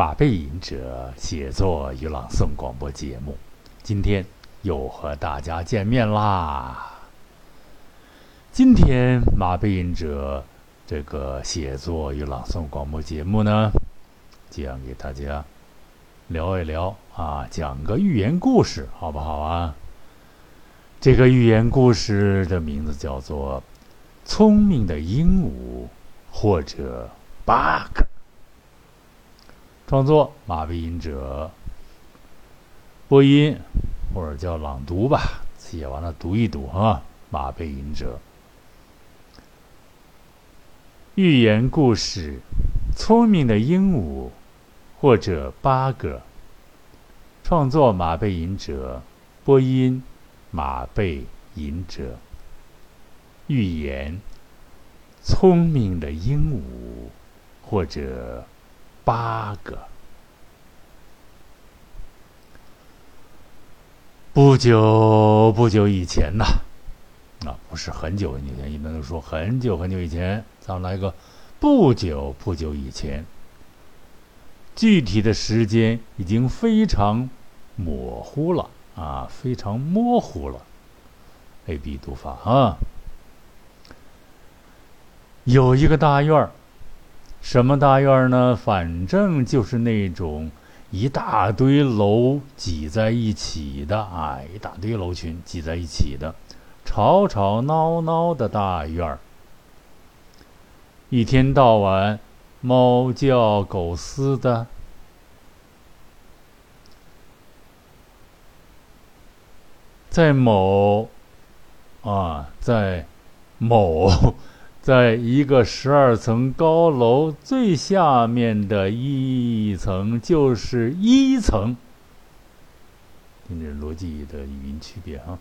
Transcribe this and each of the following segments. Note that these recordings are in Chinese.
马背吟者写作与朗诵广播节目，今天又和大家见面啦。今天马背吟者这个写作与朗诵广播节目呢，将给大家聊一聊啊，讲个寓言故事，好不好啊？这个寓言故事的名字叫做《聪明的鹦鹉》，或者 bug。创作马背吟者，播音或者叫朗读吧，写完了读一读啊。马背吟者，寓言故事《聪明的鹦鹉》或者八个。创作马背吟者，播音马背吟者。寓言《聪明的鹦鹉》或者。八个。不久不久以前呐，啊，不是很久很久以前，一般都说很久很久以前。咱们来一个不久不久以前，具体的时间已经非常模糊了啊，非常模糊了。A B 读法啊，有一个大院儿。什么大院呢？反正就是那种一大堆楼挤在一起的，哎，一大堆楼群挤在一起的，吵吵闹闹的大院。一天到晚，猫叫狗嘶的，在某啊，在某。在一个十二层高楼最下面的一层就是一层，听这逻辑的语音区别啊。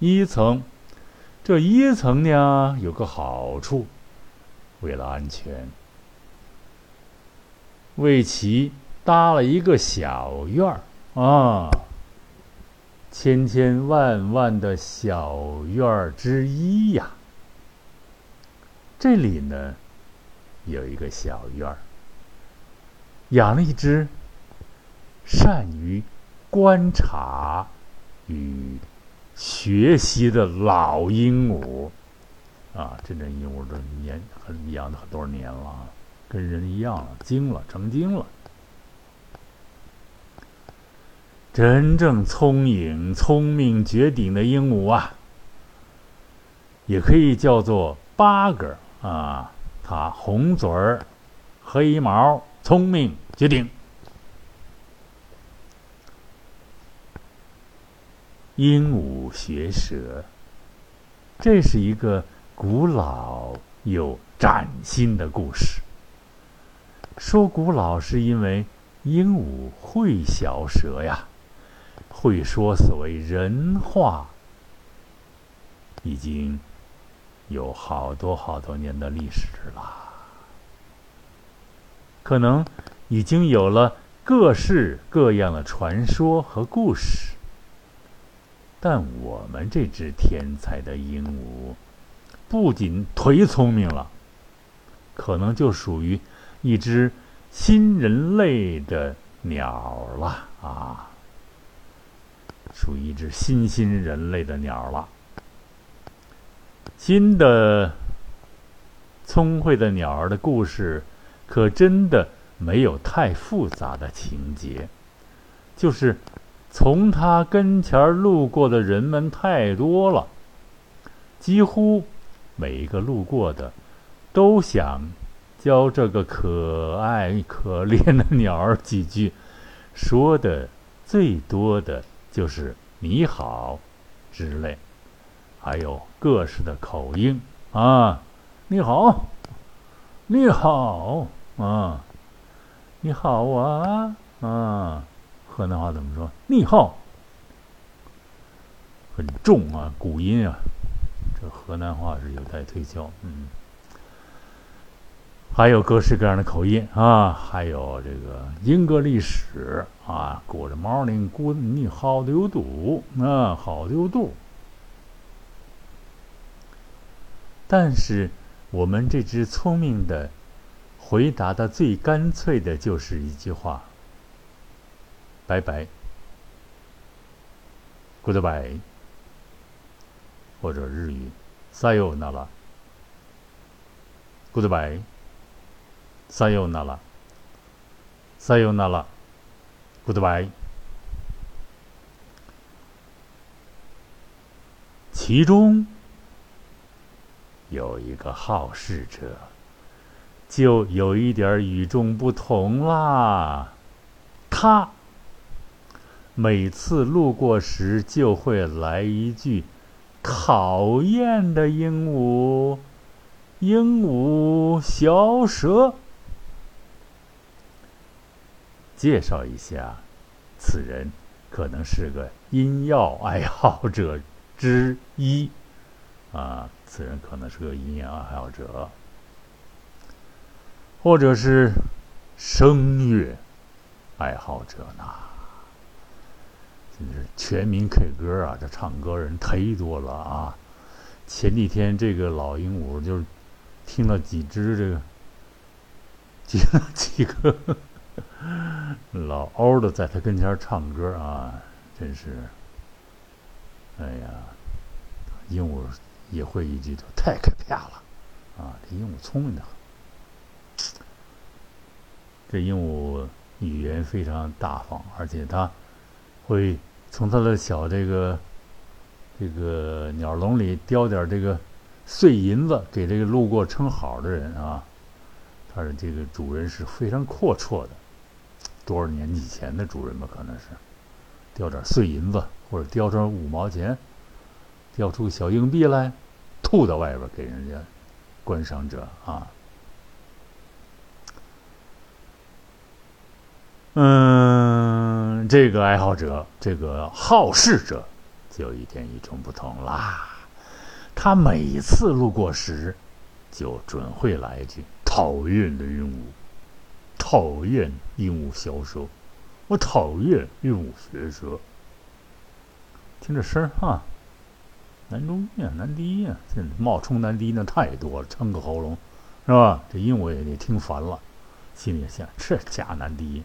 一层，这一层呢有个好处，为了安全，为其搭了一个小院儿啊，千千万万的小院儿之一呀。这里呢，有一个小院儿，养了一只善于观察与学习的老鹦鹉。啊，这只鹦鹉都年很养了很多年了，跟人一样了，精了，成精了。真正聪颖、聪明绝顶的鹦鹉啊，也可以叫做八哥。啊，它红嘴儿，黑毛，聪明绝顶。鹦鹉学舌，这是一个古老又崭新的故事。说古老是因为鹦鹉会小舌呀，会说所谓人话，已经。有好多好多年的历史了，可能已经有了各式各样的传说和故事，但我们这只天才的鹦鹉，不仅忒聪明了，可能就属于一只新人类的鸟了啊，属于一只新新人类的鸟了。新的聪慧的鸟儿的故事，可真的没有太复杂的情节，就是从他跟前路过的人们太多了，几乎每一个路过的都想教这个可爱可怜的鸟儿几句，说的最多的就是“你好”之类。还有各式的口音啊，你好，你好啊，你好啊啊，河南话怎么说？你好，很重啊，古音啊，这河南话是有待推敲。嗯，还有各式各样的口音啊，还有这个英格历史啊，Good morning，Good，你好丢度啊，好丢度。但是，我们这只聪明的 回答的最干脆的就是一句话：“拜拜，Goodbye。”或者日语“さよなら ”，Goodbye，“ さよなら”，“さよなら ”，Goodbye。其中 有一个好事者。就有一点与众不同啦。他每次路过时就会来一句：“讨厌的鹦鹉，鹦鹉小蛇。”介绍一下，此人可能是个音药爱好者之一。啊，此人可能是个音乐爱好者。或者是声乐爱好者呢？真是全民 K 歌啊！这唱歌人忒多了啊！前几天这个老鹦鹉就是听了几只这个几几个老欧的在他跟前唱歌啊，真是，哎呀，鹦鹉也会一句，太可怕了啊！这鹦鹉聪明的很。这鹦鹉语言非常大方，而且它会从它的小这个这个鸟笼里叼点这个碎银子给这个路过称好的人啊。它的这个主人是非常阔绰的，多少年以前的主人吧，可能是叼点碎银子或者叼上五毛钱，掉出小硬币来，吐到外边给人家观赏者啊。嗯，这个爱好者，这个好事者，就一点与众不同啦。他每次路过时，就准会来一句：“讨厌的鹦鹉，讨厌鹦鹉小蛇，我讨厌鹦鹉学舌。”听这声儿哈，男中音啊，男低音啊，这冒充男低音的太多了，撑个喉咙，是吧？这音我也得听烦了，心里想：这假男低。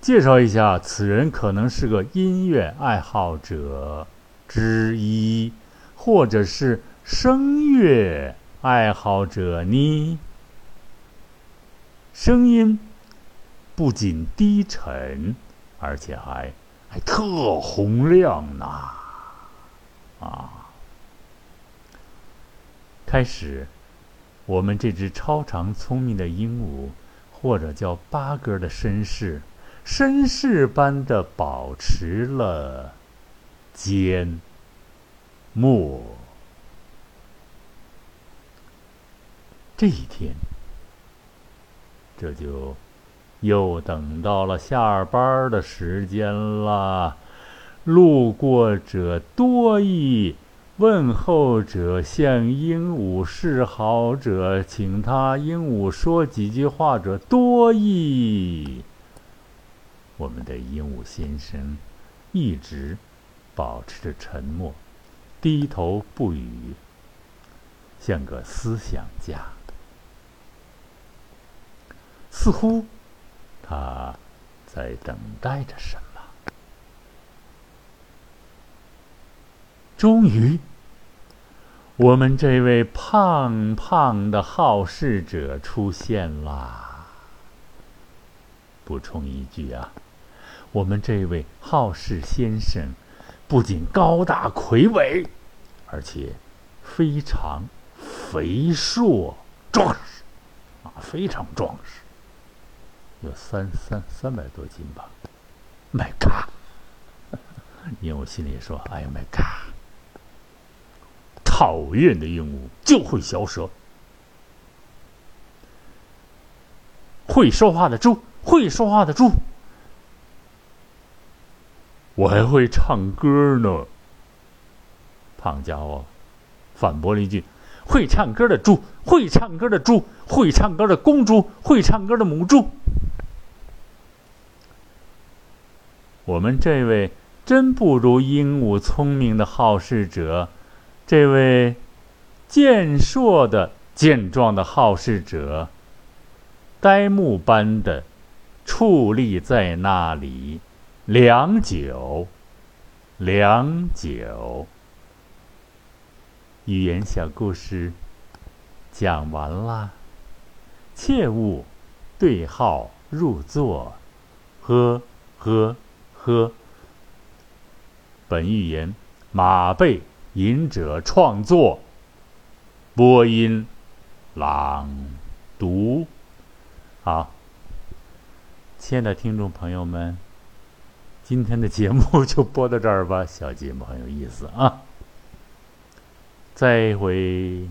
介绍一下，此人可能是个音乐爱好者之一，或者是声乐爱好者呢。声音不仅低沉，而且还还特洪亮呢。啊！开始，我们这只超长聪明的鹦鹉，或者叫八哥的绅士。绅士般的保持了缄默。这一天，这就又等到了下班的时间了。路过者多矣，问候者向鹦鹉示好者，请他鹦鹉说几句话者多矣。我们的鹦鹉先生一直保持着沉默，低头不语，像个思想家。似乎他在等待着什么。终于，我们这位胖胖的好事者出现啦。补充一句啊。我们这位好事先生，不仅高大魁伟，而且非常肥硕壮实，啊，非常壮实，有三三三百多斤吧。My God！鹦鹉心里说：“哎呀，My God！讨厌的鹦鹉就会嚼舌，会说话的猪，会说话的猪。”我还会唱歌呢，胖家伙反驳了一句：“会唱歌的猪，会唱歌的猪，会唱歌的公猪，会唱歌的母猪。”我们这位真不如鹦鹉聪明的好事者，这位健硕的健壮的好事者，呆木般的矗立在那里，良久，良久。寓言小故事讲完了，切勿对号入座。呵呵呵。本寓言马背吟者创作，播音朗读。好，亲爱的听众朋友们，今天的节目就播到这儿吧。小节目很有意思啊，再会。